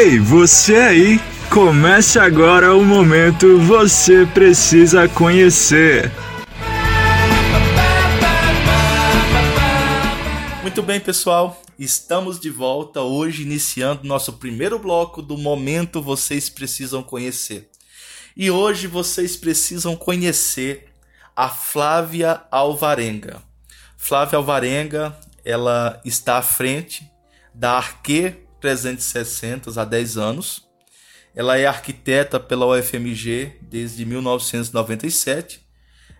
Ei, você aí! Comece agora o momento Você Precisa Conhecer. Muito bem, pessoal. Estamos de volta hoje, iniciando nosso primeiro bloco do Momento Vocês Precisam Conhecer. E hoje vocês precisam conhecer a Flávia Alvarenga. Flávia Alvarenga, ela está à frente da Arque 360 há 10 anos. Ela é arquiteta pela UFMG desde 1997.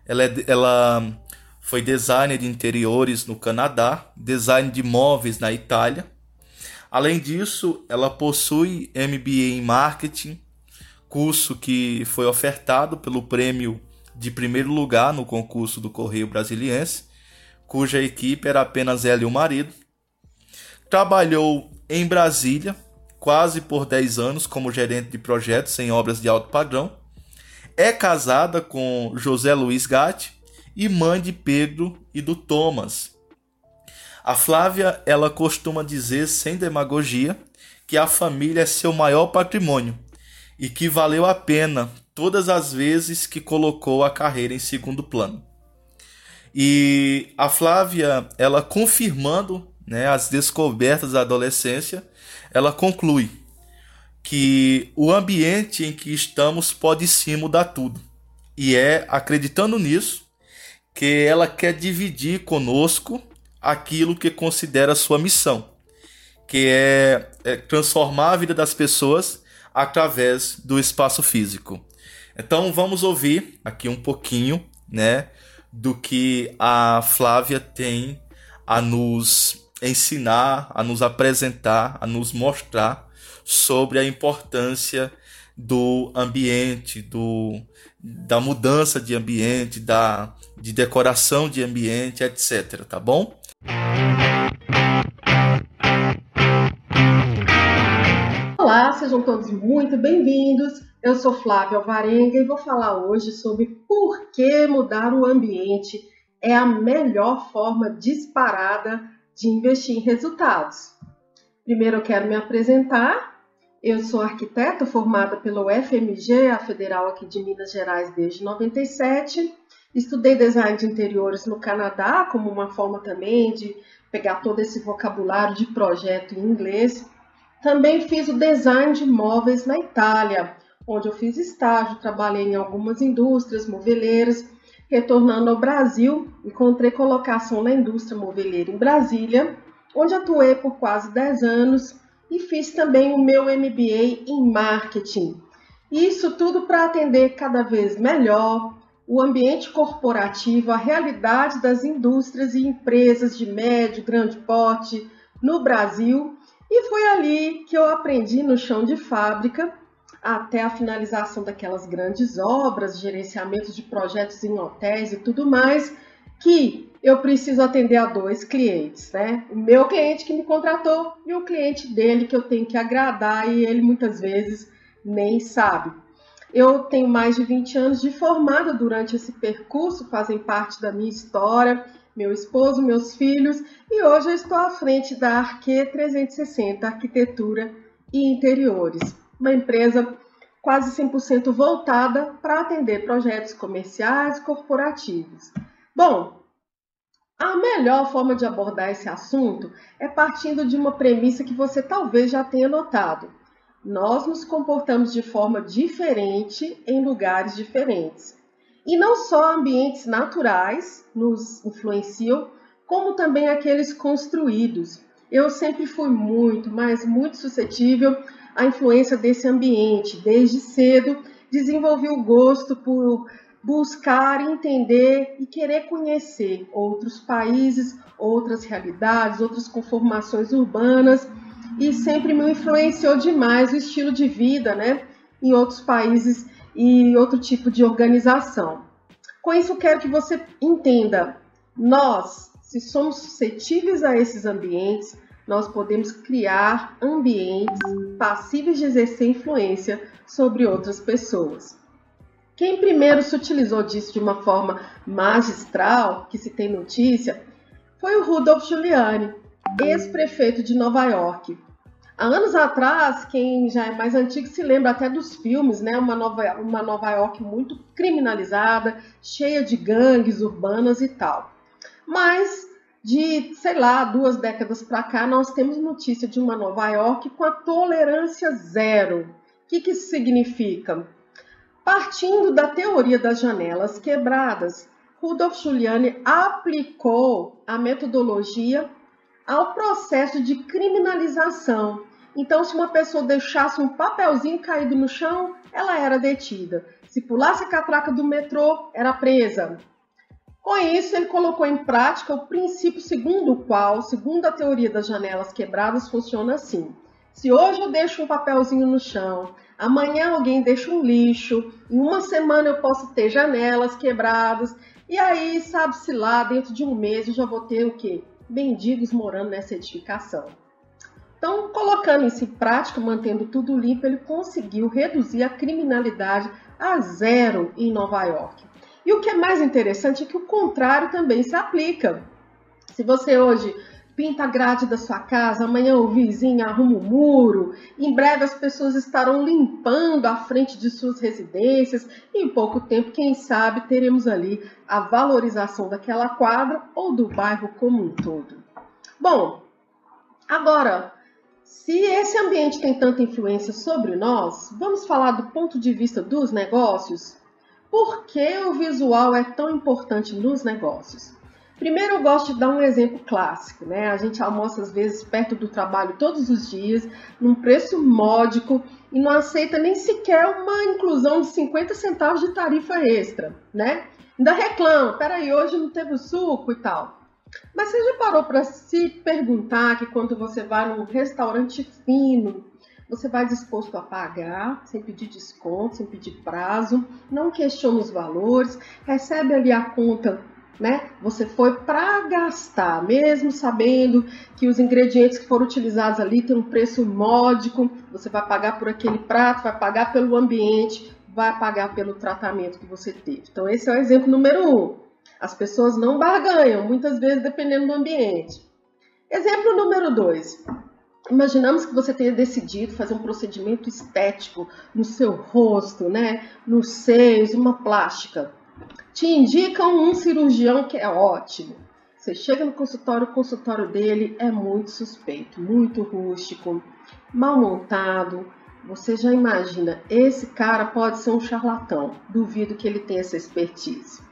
Ela, é, ela foi designer de interiores no Canadá, design de móveis na Itália. Além disso, ela possui MBA em marketing, curso que foi ofertado pelo prêmio de primeiro lugar no concurso do Correio Brasiliense, cuja equipe era apenas ela e o marido. Trabalhou em Brasília, quase por 10 anos, como gerente de projetos em obras de alto padrão. É casada com José Luiz Gatti e mãe de Pedro e do Thomas. A Flávia, ela costuma dizer sem demagogia que a família é seu maior patrimônio e que valeu a pena todas as vezes que colocou a carreira em segundo plano. E a Flávia, ela confirmando né, as descobertas da adolescência, ela conclui que o ambiente em que estamos pode sim mudar tudo. E é acreditando nisso que ela quer dividir conosco aquilo que considera sua missão, que é, é transformar a vida das pessoas através do espaço físico. Então vamos ouvir aqui um pouquinho, né, do que a Flávia tem a nos ensinar, a nos apresentar, a nos mostrar sobre a importância do ambiente, do, da mudança de ambiente, da, de decoração de ambiente, etc. Tá bom? Olá, sejam todos muito bem-vindos. Eu sou Flávia Alvarenga e vou falar hoje sobre por que mudar o ambiente é a melhor forma disparada de investir em resultados. Primeiro eu quero me apresentar. Eu sou arquiteta formada pela UFMG, a federal aqui de Minas Gerais desde 97. Estudei design de interiores no Canadá como uma forma também de pegar todo esse vocabulário de projeto em inglês também fiz o design de móveis na Itália, onde eu fiz estágio, trabalhei em algumas indústrias moveleiras. Retornando ao Brasil, encontrei colocação na indústria moveleira em Brasília, onde atuei por quase 10 anos e fiz também o meu MBA em marketing. Isso tudo para atender cada vez melhor o ambiente corporativo, a realidade das indústrias e empresas de médio, grande porte no Brasil e foi ali que eu aprendi no chão de fábrica, até a finalização daquelas grandes obras, gerenciamento de projetos em hotéis e tudo mais, que eu preciso atender a dois clientes, né? O meu cliente que me contratou e o cliente dele que eu tenho que agradar e ele muitas vezes nem sabe. Eu tenho mais de 20 anos de formada durante esse percurso, fazem parte da minha história meu esposo, meus filhos, e hoje eu estou à frente da Arque 360 Arquitetura e Interiores, uma empresa quase 100% voltada para atender projetos comerciais e corporativos. Bom, a melhor forma de abordar esse assunto é partindo de uma premissa que você talvez já tenha notado. Nós nos comportamos de forma diferente em lugares diferentes. E não só ambientes naturais nos influenciam, como também aqueles construídos. Eu sempre fui muito, mas muito suscetível à influência desse ambiente. Desde cedo desenvolvi o gosto por buscar, entender e querer conhecer outros países, outras realidades, outras conformações urbanas e sempre me influenciou demais o estilo de vida, né, em outros países e outro tipo de organização. Com isso, quero que você entenda: nós, se somos suscetíveis a esses ambientes, nós podemos criar ambientes passíveis de exercer influência sobre outras pessoas. Quem primeiro se utilizou disso de uma forma magistral, que se tem notícia, foi o Rudolph Giuliani, ex-prefeito de Nova York. Há anos atrás, quem já é mais antigo se lembra até dos filmes, né? Uma Nova, uma Nova York muito criminalizada, cheia de gangues urbanas e tal. Mas de, sei lá, duas décadas para cá, nós temos notícia de uma Nova York com a tolerância zero. O que, que isso significa? Partindo da teoria das janelas quebradas, Rudolf Giuliani aplicou a metodologia ao processo de criminalização. Então, se uma pessoa deixasse um papelzinho caído no chão, ela era detida. Se pulasse a catraca do metrô, era presa. Com isso, ele colocou em prática o princípio segundo o qual, segundo a teoria das janelas quebradas, funciona assim. Se hoje eu deixo um papelzinho no chão, amanhã alguém deixa um lixo, em uma semana eu posso ter janelas quebradas, e aí, sabe-se lá, dentro de um mês eu já vou ter o quê? mendigos morando nessa edificação. Então, colocando isso em prática, mantendo tudo limpo, ele conseguiu reduzir a criminalidade a zero em Nova York. E o que é mais interessante é que o contrário também se aplica. Se você hoje pinta a grade da sua casa, amanhã o vizinho arruma o muro, em breve as pessoas estarão limpando a frente de suas residências e em pouco tempo, quem sabe, teremos ali a valorização daquela quadra ou do bairro como um todo. Bom, agora, se esse ambiente tem tanta influência sobre nós, vamos falar do ponto de vista dos negócios? Por que o visual é tão importante nos negócios? Primeiro, eu gosto de dar um exemplo clássico, né? A gente almoça às vezes perto do trabalho todos os dias, num preço módico e não aceita nem sequer uma inclusão de 50 centavos de tarifa extra, né? Ainda reclama, peraí, hoje não teve suco e tal. Mas você já parou para se perguntar que quando você vai num restaurante fino, você vai disposto a pagar, sem pedir desconto, sem pedir prazo, não questiona os valores, recebe ali a conta né? Você foi para gastar, mesmo sabendo que os ingredientes que foram utilizados ali têm um preço módico, você vai pagar por aquele prato, vai pagar pelo ambiente, vai pagar pelo tratamento que você teve. Então, esse é o exemplo número um. As pessoas não barganham, muitas vezes dependendo do ambiente. Exemplo número dois. Imaginamos que você tenha decidido fazer um procedimento estético no seu rosto, né? Nos seios, uma plástica te indicam um cirurgião que é ótimo. Você chega no consultório, o consultório dele é muito suspeito, muito rústico, mal montado. Você já imagina, esse cara pode ser um charlatão. Duvido que ele tenha essa expertise.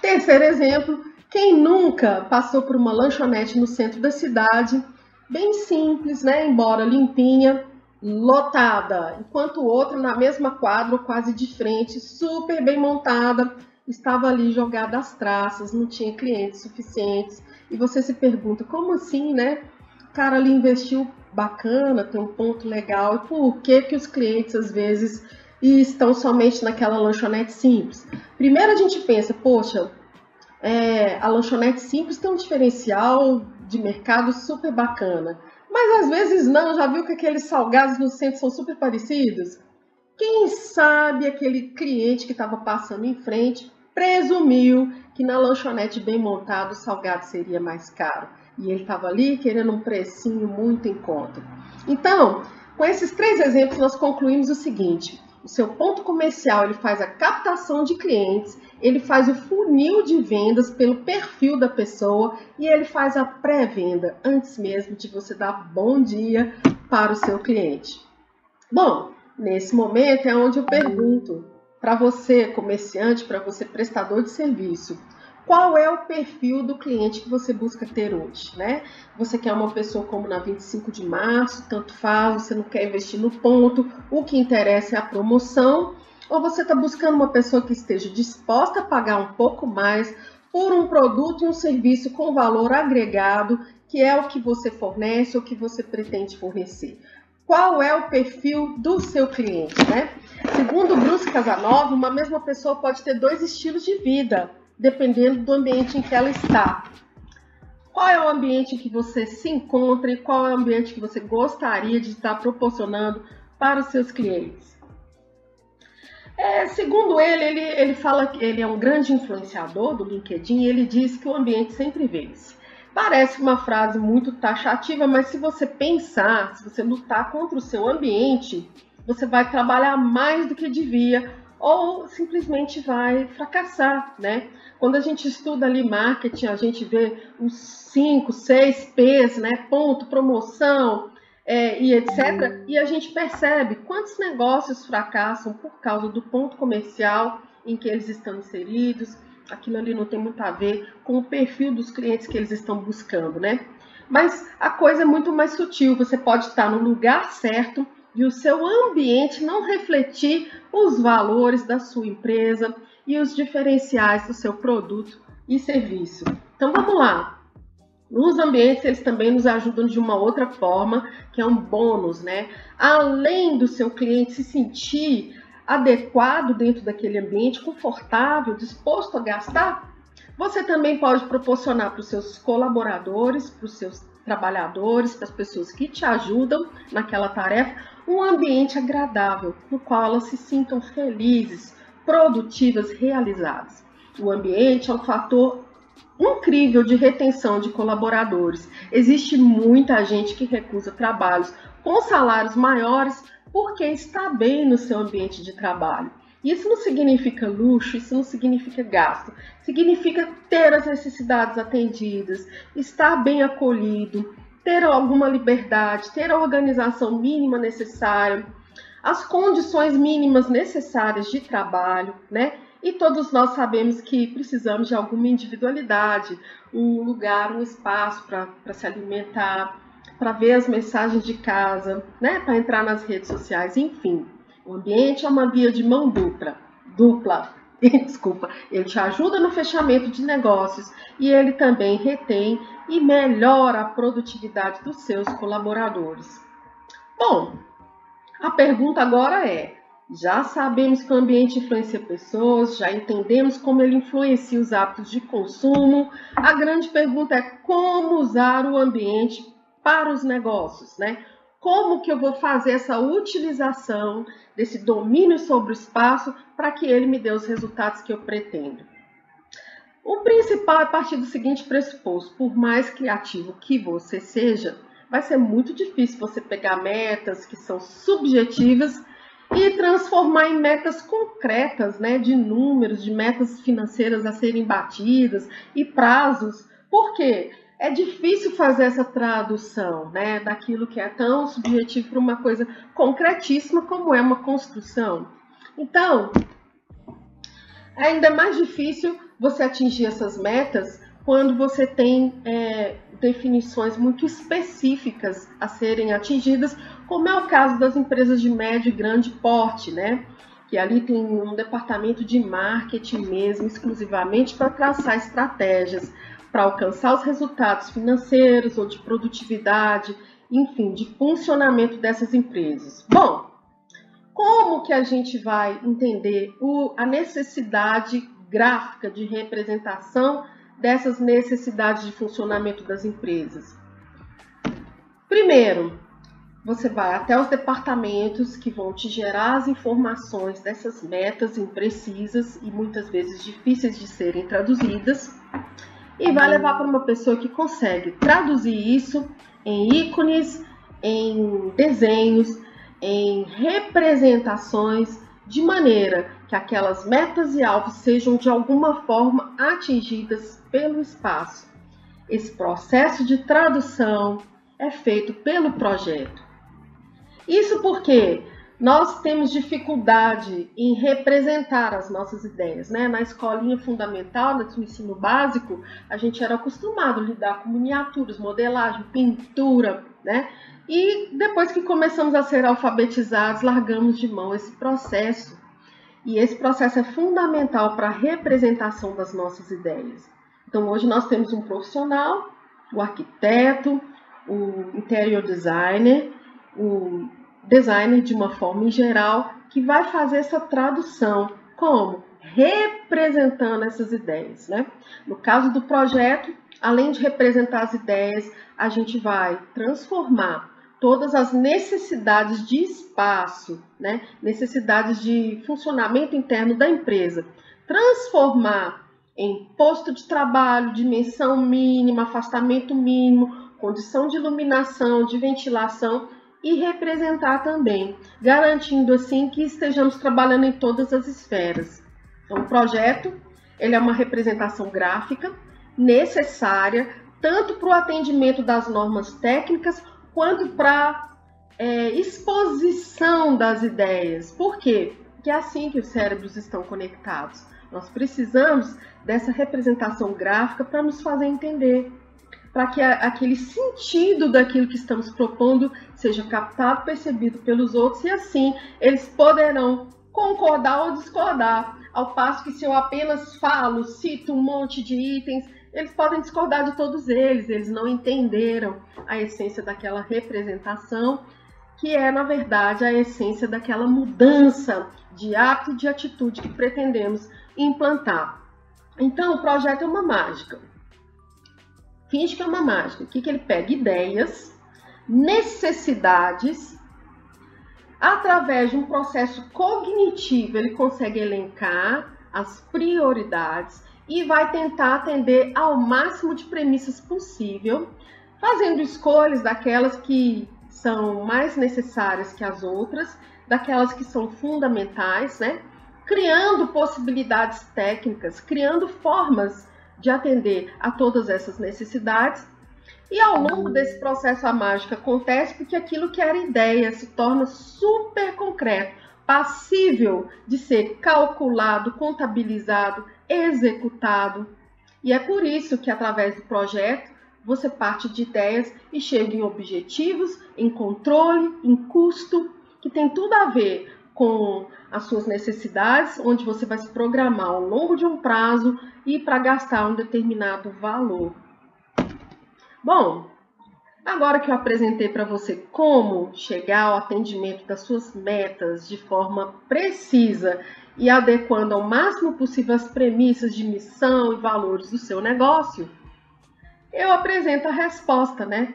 Terceiro exemplo, quem nunca passou por uma lanchonete no centro da cidade, bem simples, né? Embora limpinha, lotada, enquanto o outro na mesma quadra, quase de frente, super bem montada, estava ali jogada às traças, não tinha clientes suficientes. E você se pergunta, como assim, né? O cara ali investiu bacana, tem um ponto legal, e por que, que os clientes às vezes estão somente naquela lanchonete simples? Primeiro a gente pensa, poxa, é, a lanchonete simples tem um diferencial de mercado super bacana. Mas às vezes não, já viu que aqueles salgados no centro são super parecidos? Quem sabe aquele cliente que estava passando em frente presumiu que na lanchonete bem montada o salgado seria mais caro. E ele estava ali querendo um precinho muito em conta. Então, com esses três exemplos, nós concluímos o seguinte: o seu ponto comercial ele faz a captação de clientes, ele faz o funil de vendas pelo perfil da pessoa e ele faz a pré-venda antes mesmo de você dar bom dia para o seu cliente. Bom, nesse momento é onde eu pergunto: para você, comerciante, para você, prestador de serviço, qual é o perfil do cliente que você busca ter hoje, né? Você quer uma pessoa como na 25 de março, tanto faz, você não quer investir no ponto, o que interessa é a promoção, ou você está buscando uma pessoa que esteja disposta a pagar um pouco mais por um produto e um serviço com valor agregado, que é o que você fornece ou que você pretende fornecer qual é o perfil do seu cliente, né? Segundo Bruce Casanova, uma mesma pessoa pode ter dois estilos de vida, dependendo do ambiente em que ela está. Qual é o ambiente que você se encontra e qual é o ambiente que você gostaria de estar proporcionando para os seus clientes? É, segundo ele, ele, ele fala que ele é um grande influenciador do LinkedIn e ele diz que o ambiente sempre vence. Parece uma frase muito taxativa, mas se você pensar, se você lutar contra o seu ambiente, você vai trabalhar mais do que devia ou simplesmente vai fracassar, né? Quando a gente estuda ali marketing, a gente vê os 5, 6 P's, né? Ponto, promoção é, e etc. E a gente percebe quantos negócios fracassam por causa do ponto comercial em que eles estão inseridos. Aquilo ali não tem muito a ver com o perfil dos clientes que eles estão buscando, né? Mas a coisa é muito mais sutil. Você pode estar no lugar certo e o seu ambiente não refletir os valores da sua empresa e os diferenciais do seu produto e serviço. Então vamos lá. Nos ambientes eles também nos ajudam de uma outra forma, que é um bônus, né? Além do seu cliente se sentir adequado dentro daquele ambiente, confortável, disposto a gastar, você também pode proporcionar para os seus colaboradores, para os seus trabalhadores, para as pessoas que te ajudam naquela tarefa, um ambiente agradável, no qual elas se sintam felizes, produtivas, realizadas. O ambiente é um fator incrível de retenção de colaboradores. Existe muita gente que recusa trabalhos com salários maiores porque está bem no seu ambiente de trabalho. Isso não significa luxo, isso não significa gasto. Significa ter as necessidades atendidas, estar bem acolhido, ter alguma liberdade, ter a organização mínima necessária, as condições mínimas necessárias de trabalho, né? E todos nós sabemos que precisamos de alguma individualidade, um lugar, um espaço para se alimentar, para ver as mensagens de casa, né? Para entrar nas redes sociais, enfim. O ambiente é uma via de mão dupla, dupla. Desculpa, ele te ajuda no fechamento de negócios e ele também retém e melhora a produtividade dos seus colaboradores. Bom, a pergunta agora é: já sabemos que o ambiente influencia pessoas, já entendemos como ele influencia os hábitos de consumo. A grande pergunta é como usar o ambiente para os negócios, né? Como que eu vou fazer essa utilização desse domínio sobre o espaço para que ele me dê os resultados que eu pretendo? O principal é partir do seguinte pressuposto: por mais criativo que você seja, vai ser muito difícil você pegar metas que são subjetivas e transformar em metas concretas, né, de números, de metas financeiras a serem batidas e prazos. Por quê? É difícil fazer essa tradução, né, daquilo que é tão subjetivo para uma coisa concretíssima como é uma construção. Então, é ainda mais difícil você atingir essas metas quando você tem é, definições muito específicas a serem atingidas, como é o caso das empresas de médio e grande porte, né? Que ali tem um departamento de marketing mesmo, exclusivamente para traçar estratégias para alcançar os resultados financeiros ou de produtividade, enfim, de funcionamento dessas empresas. Bom, como que a gente vai entender o, a necessidade gráfica de representação dessas necessidades de funcionamento das empresas? Primeiro, você vai até os departamentos que vão te gerar as informações dessas metas imprecisas e muitas vezes difíceis de serem traduzidas e vai levar para uma pessoa que consegue traduzir isso em ícones, em desenhos, em representações de maneira que aquelas metas e alvos sejam de alguma forma atingidas pelo espaço. Esse processo de tradução é feito pelo projeto. Isso porque nós temos dificuldade em representar as nossas ideias, né? Na escolinha fundamental, no ensino básico, a gente era acostumado a lidar com miniaturas, modelagem, pintura, né? E depois que começamos a ser alfabetizados, largamos de mão esse processo. E esse processo é fundamental para a representação das nossas ideias. Então, hoje nós temos um profissional, o arquiteto, o interior designer, o designer de uma forma em geral, que vai fazer essa tradução. Como? Representando essas ideias. Né? No caso do projeto, além de representar as ideias, a gente vai transformar todas as necessidades de espaço, né? necessidades de funcionamento interno da empresa, transformar em posto de trabalho, dimensão mínima, afastamento mínimo, condição de iluminação, de ventilação e representar também, garantindo assim que estejamos trabalhando em todas as esferas. Então, o projeto ele é uma representação gráfica necessária tanto para o atendimento das normas técnicas quanto para é, exposição das ideias. Por quê? Porque é assim que os cérebros estão conectados. Nós precisamos dessa representação gráfica para nos fazer entender, para que a, aquele sentido daquilo que estamos propondo seja captado, percebido pelos outros e assim eles poderão concordar ou discordar. Ao passo que se eu apenas falo, cito um monte de itens, eles podem discordar de todos eles, eles não entenderam a essência daquela representação, que é, na verdade, a essência daquela mudança de hábito e de atitude que pretendemos implantar. Então, o projeto é uma mágica. Finge que é uma mágica. O que, que ele pega? Ideias, necessidades, através de um processo cognitivo, ele consegue elencar as prioridades e vai tentar atender ao máximo de premissas possível, fazendo escolhas daquelas que são mais necessárias que as outras, daquelas que são fundamentais, né? Criando possibilidades técnicas, criando formas de atender a todas essas necessidades. E ao longo desse processo a mágica acontece porque aquilo que era ideia se torna super concreto, passível de ser calculado, contabilizado, executado. E é por isso que, através do projeto, você parte de ideias e chega em objetivos, em controle, em custo, que tem tudo a ver com as suas necessidades, onde você vai se programar ao longo de um prazo e para gastar um determinado valor. Bom, agora que eu apresentei para você como chegar ao atendimento das suas metas de forma precisa e adequando ao máximo possível as premissas de missão e valores do seu negócio, eu apresento a resposta, né?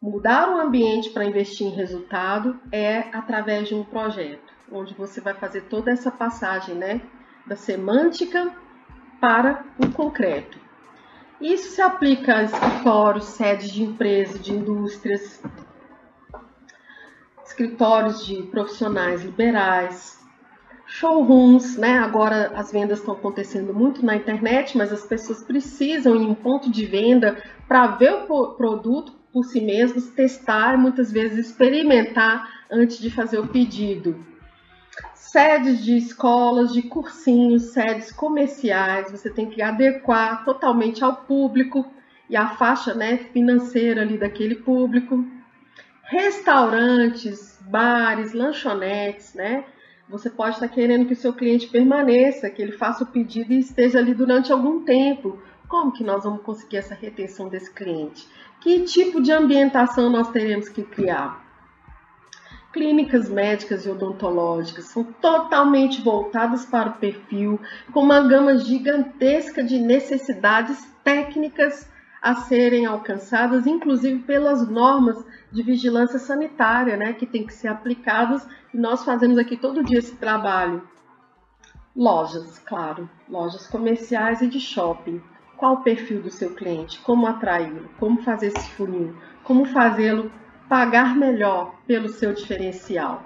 Mudar o ambiente para investir em resultado é através de um projeto, onde você vai fazer toda essa passagem, né? Da semântica para o concreto. Isso se aplica a escritórios, sedes de empresas, de indústrias, escritórios de profissionais liberais, showrooms, né? Agora as vendas estão acontecendo muito na internet, mas as pessoas precisam ir em um ponto de venda para ver o produto por si mesmos, testar, muitas vezes experimentar antes de fazer o pedido. Sedes de escolas, de cursinhos, sedes comerciais, você tem que adequar totalmente ao público e à faixa né, financeira ali daquele público. Restaurantes, bares, lanchonetes, né? Você pode estar querendo que o seu cliente permaneça, que ele faça o pedido e esteja ali durante algum tempo. Como que nós vamos conseguir essa retenção desse cliente? Que tipo de ambientação nós teremos que criar? Clínicas médicas e odontológicas são totalmente voltadas para o perfil, com uma gama gigantesca de necessidades técnicas a serem alcançadas, inclusive pelas normas de vigilância sanitária, né, que tem que ser aplicadas, e nós fazemos aqui todo dia esse trabalho. Lojas, claro, lojas comerciais e de shopping. Qual o perfil do seu cliente? Como atraí-lo? Como fazer esse funil? Como fazê-lo pagar melhor pelo seu diferencial?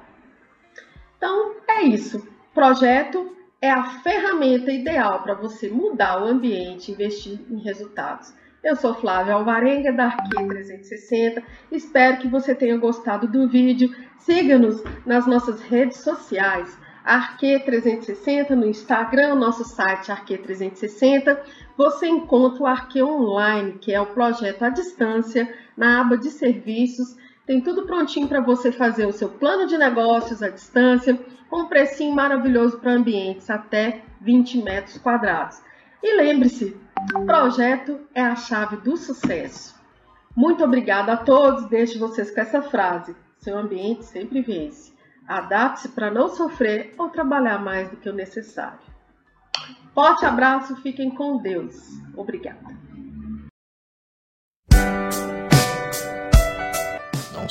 Então, é isso. Projeto é a ferramenta ideal para você mudar o ambiente, investir em resultados. Eu sou Flávia Alvarenga, da Arqui 360. Espero que você tenha gostado do vídeo. Siga-nos nas nossas redes sociais. Arque 360 no Instagram, nosso site Arque 360. Você encontra o Arque Online, que é o projeto à distância, na aba de serviços. Tem tudo prontinho para você fazer o seu plano de negócios à distância, com um precinho maravilhoso para ambientes até 20 metros quadrados. E lembre-se, projeto é a chave do sucesso. Muito obrigada a todos. Deixo vocês com essa frase: seu ambiente sempre vence. Adapte-se para não sofrer ou trabalhar mais do que o necessário. Forte abraço, fiquem com Deus. Obrigada.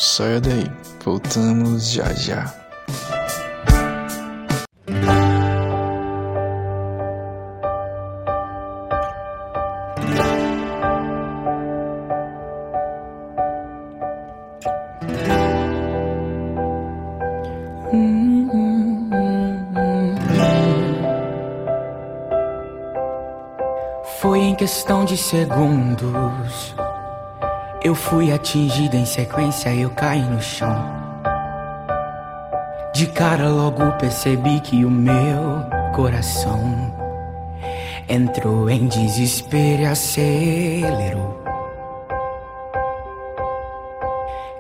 saia daí. Voltamos já já. Foi em questão de segundos eu fui atingido em sequência, eu caí no chão. De cara logo percebi que o meu coração entrou em desespero e acelerou.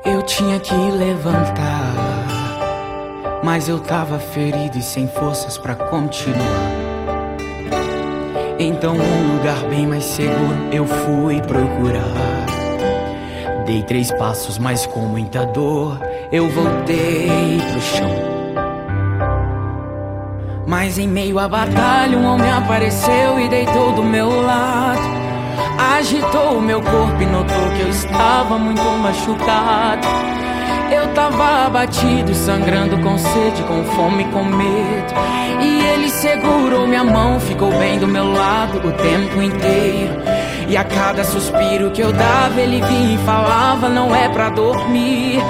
Eu tinha que levantar, mas eu tava ferido e sem forças para continuar. Então, um lugar bem mais seguro eu fui procurar. Dei três passos, mas com muita dor eu voltei pro chão. Mas em meio à batalha, um homem apareceu e deitou do meu lado. Agitou o meu corpo e notou que eu estava muito machucado. Eu tava abatido, sangrando com sede, com fome, com medo. E ele segurou minha mão, ficou bem do meu lado o tempo inteiro. E a cada suspiro que eu dava, ele vinha e falava: Não é pra dormir.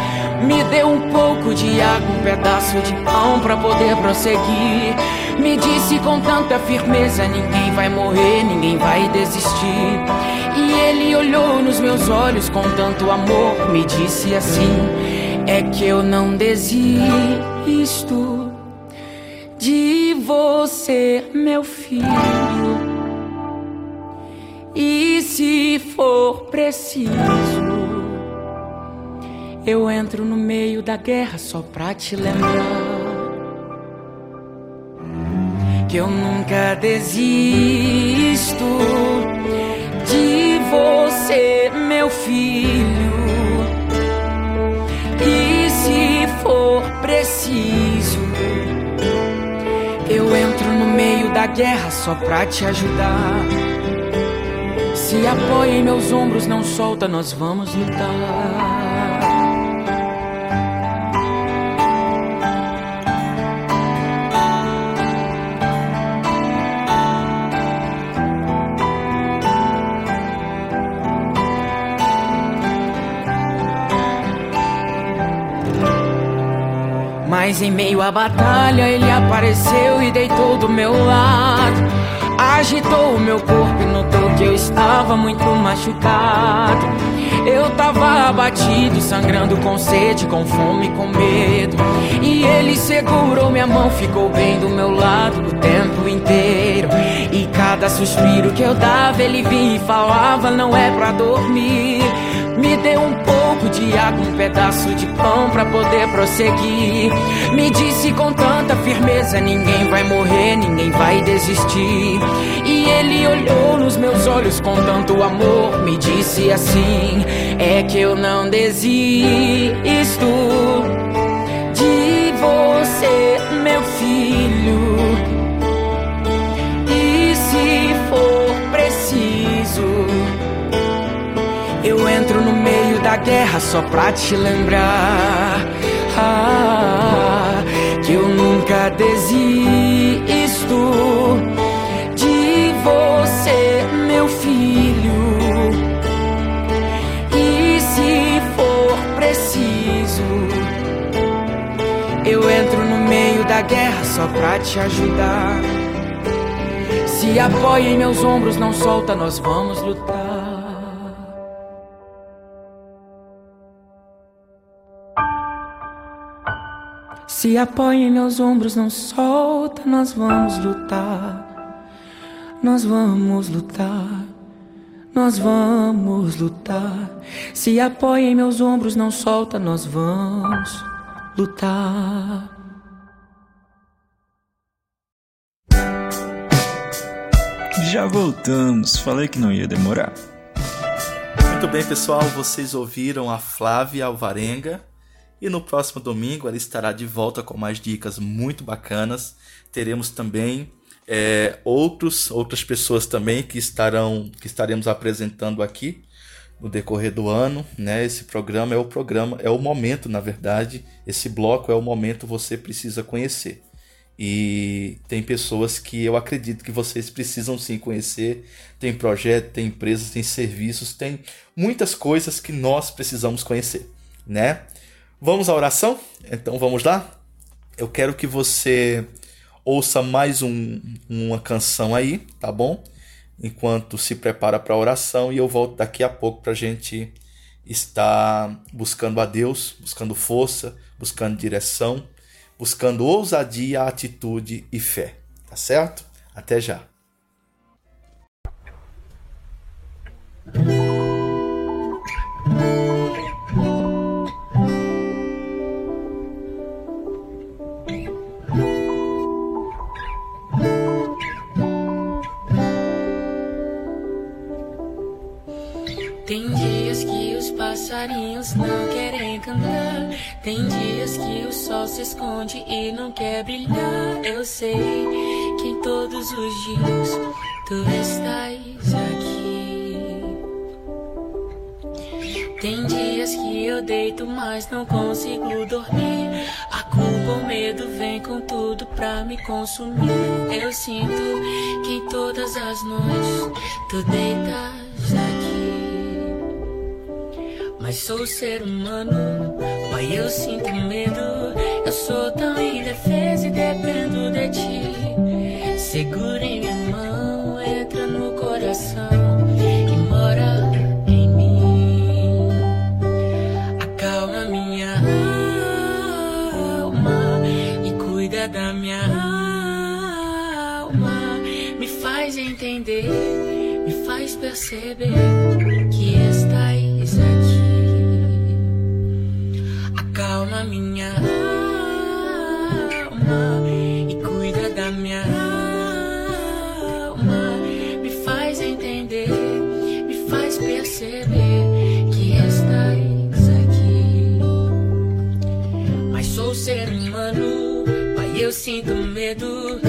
Me deu um pouco de água, um pedaço de pão pra poder prosseguir. Me disse com tanta firmeza: Ninguém vai morrer, ninguém vai desistir. E ele olhou nos meus olhos com tanto amor, me disse assim é que eu não desisto de você, meu filho. E se for preciso, eu entro no meio da guerra só pra te lembrar que eu nunca desisto de você, meu filho. for preciso. Eu entro no meio da guerra só pra te ajudar. Se apoia em meus ombros, não solta, nós vamos lutar. Mas em meio à batalha ele apareceu e deitou do meu lado. Agitou o meu corpo e notou que eu estava muito machucado. Eu tava abatido, sangrando com sede, com fome, com medo. E ele segurou minha mão, ficou bem do meu lado o tempo inteiro. E cada suspiro que eu dava, ele vinha e falava: Não é pra dormir. Me deu um pouco de água, um pedaço de pão para poder prosseguir. Me disse com tanta firmeza: ninguém vai morrer, ninguém vai desistir. E ele olhou nos meus olhos com tanto amor, me disse assim: é que eu não desisto de você, meu filho. Da guerra só pra te lembrar ah, que eu nunca desisto de você, meu filho. E se for preciso, eu entro no meio da guerra só pra te ajudar. Se apoia em meus ombros, não solta, nós vamos lutar. Se apoia em meus ombros, não solta, nós vamos lutar. Nós vamos lutar. Nós vamos lutar. Se apoia em meus ombros, não solta, nós vamos lutar. Já voltamos, falei que não ia demorar. Muito bem, pessoal, vocês ouviram a Flávia Alvarenga e no próximo domingo ela estará de volta com mais dicas muito bacanas. Teremos também é, outros, outras pessoas também que estarão que estaremos apresentando aqui no decorrer do ano, né? Esse programa é o programa, é o momento, na verdade, esse bloco é o momento você precisa conhecer. E tem pessoas que eu acredito que vocês precisam sim conhecer. Tem projeto, tem empresas, tem serviços, tem muitas coisas que nós precisamos conhecer, né? Vamos à oração? Então vamos lá? Eu quero que você ouça mais um, uma canção aí, tá bom? enquanto se prepara para a oração e eu volto daqui a pouco para a gente estar buscando a Deus, buscando força, buscando direção, buscando ousadia, atitude e fé. Tá certo? Até já. Não querem cantar. Tem dias que o sol se esconde e não quer brilhar. Eu sei que em todos os dias tu estás aqui. Tem dias que eu deito, mas não consigo dormir. A culpa, o medo vem com tudo pra me consumir. Eu sinto que em todas as noites tu deitas Mas sou ser humano, pai, eu sinto medo. Eu sou tão indefesa e dependo de ti. Segura em minha mão, entra no coração e mora em mim. Acalma minha alma e cuida da minha alma. Me faz entender, me faz perceber sinto medo.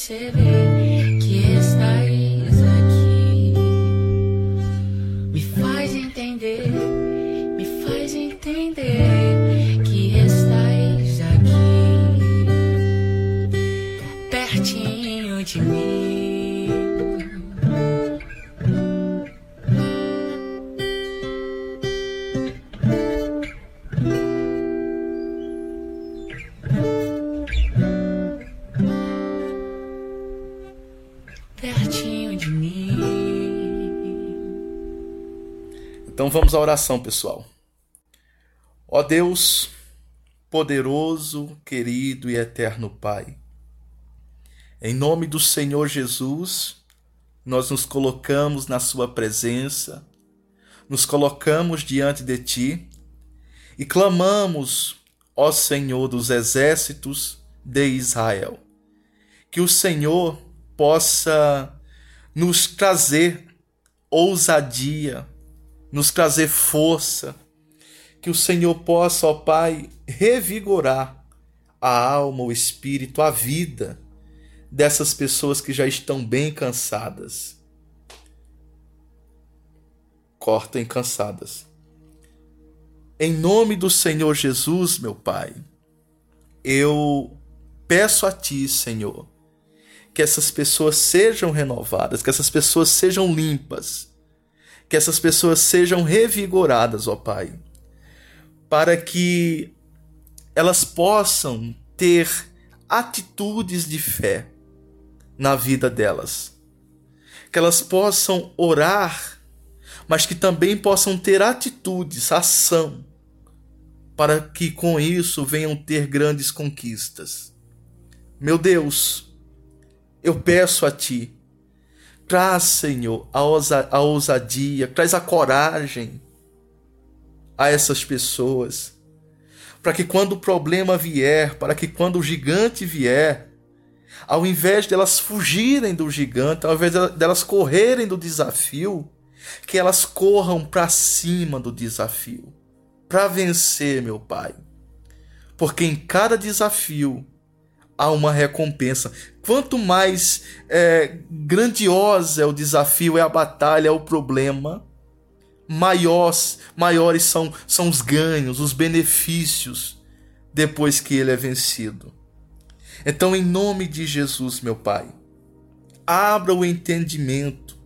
Perceber Então vamos à oração, pessoal. Ó Deus, poderoso, querido e eterno Pai, em nome do Senhor Jesus, nós nos colocamos na Sua presença, nos colocamos diante de Ti e clamamos, ó Senhor dos exércitos de Israel, que o Senhor possa nos trazer ousadia, nos trazer força, que o Senhor possa, ó Pai, revigorar a alma, o espírito, a vida dessas pessoas que já estão bem cansadas. Cortem cansadas. Em nome do Senhor Jesus, meu Pai, eu peço a Ti, Senhor, que essas pessoas sejam renovadas, que essas pessoas sejam limpas que essas pessoas sejam revigoradas, ó Pai, para que elas possam ter atitudes de fé na vida delas. Que elas possam orar, mas que também possam ter atitudes, ação, para que com isso venham ter grandes conquistas. Meu Deus, eu peço a Ti Traz, Senhor, a, ousa, a ousadia, traz a coragem a essas pessoas. Para que quando o problema vier, para que quando o gigante vier, ao invés delas fugirem do gigante, ao invés delas correrem do desafio, que elas corram para cima do desafio, para vencer, meu Pai. porque em cada desafio há uma recompensa. Quanto mais é, grandiosa é o desafio, é a batalha, é o problema, maiores, maiores são, são os ganhos, os benefícios depois que ele é vencido. Então, em nome de Jesus, meu Pai, abra o entendimento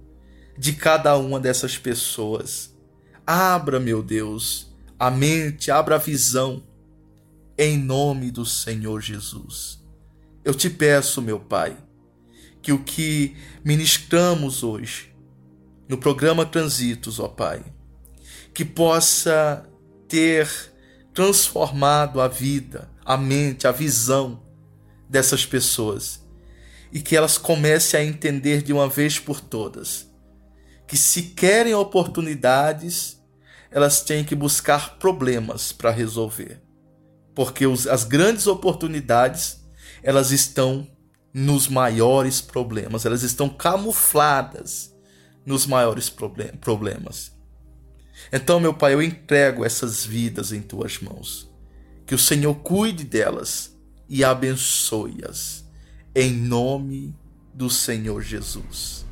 de cada uma dessas pessoas. Abra, meu Deus, a mente, abra a visão, em nome do Senhor Jesus. Eu te peço, meu Pai, que o que ministramos hoje no programa Transitos, ó Pai, que possa ter transformado a vida, a mente, a visão dessas pessoas e que elas comecem a entender de uma vez por todas que se querem oportunidades, elas têm que buscar problemas para resolver. Porque os, as grandes oportunidades, elas estão nos maiores problemas, elas estão camufladas nos maiores problemas. Então, meu Pai, eu entrego essas vidas em tuas mãos. Que o Senhor cuide delas e abençoe-as. Em nome do Senhor Jesus.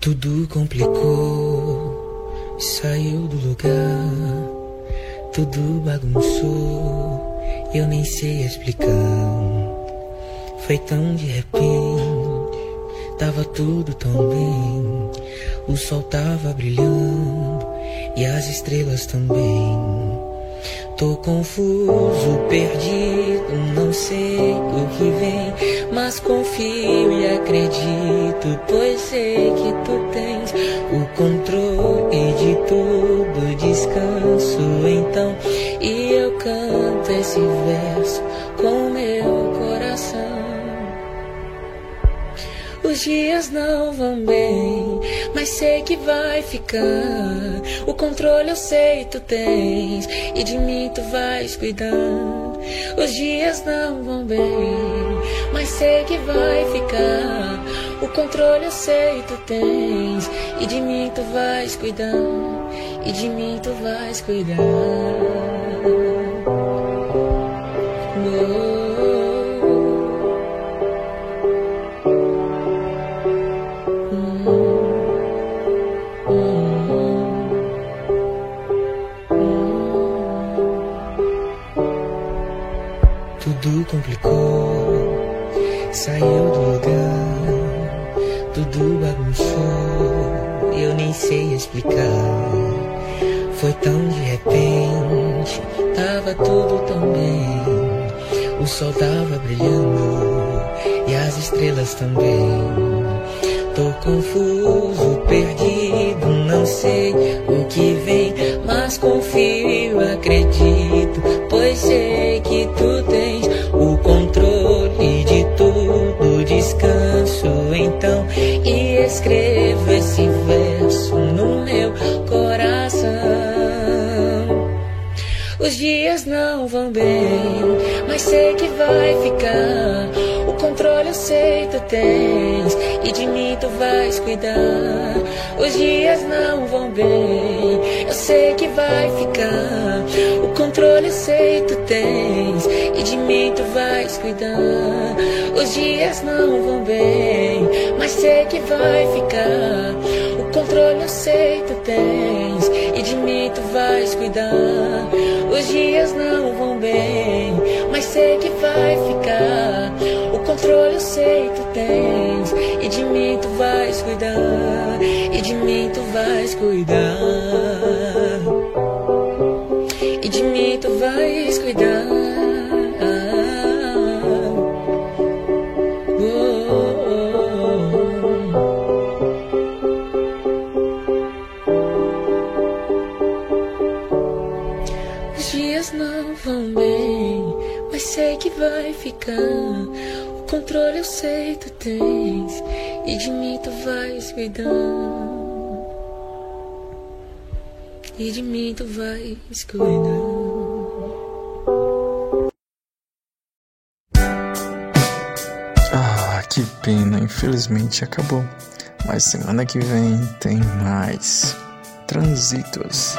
Tudo complicou, saiu do lugar, tudo bagunçou, eu nem sei explicar. Foi tão de repente, tava tudo tão bem, o sol tava brilhando e as estrelas também. Tô confuso, perdido, não sei o que vem, mas confio e acredito, pois sei que tu tens o controle de tudo, descanso então, e eu canto esse verso Os dias não vão bem, mas sei que vai ficar. O controle eu sei tu tens, e de mim tu vais cuidar. Os dias não vão bem, mas sei que vai ficar. O controle eu sei tu tens, e de mim tu vais cuidar. E de mim tu vais cuidar. Complicou, saiu do lugar, tudo bagunçou, eu nem sei explicar. Foi tão de repente, tava tudo tão bem. O sol tava brilhando e as estrelas também. Tô confuso, perdido, não sei o que vem, mas confio, acredito, pois sei que tu tens então e escrevo esse verso no meu coração. Os dias não vão bem, mas sei que vai ficar. Controle eu sei tu tens e de mim tu vais cuidar. Os dias não vão bem, eu sei que vai ficar. O controle eu sei tu tens e de mim tu vais cuidar. Os dias não vão bem, mas sei que vai ficar. O controle eu sei tu tens e de mim tu vais cuidar. Os dias não controle eu sei tu tens e de mim tu vais cuidar. E de mim tu vais cuidar. Sei tu tens e de mim tu vais cuidar. E de mim tu vais cuidar. Ah, que pena, infelizmente acabou. Mas semana que vem tem mais Transitos.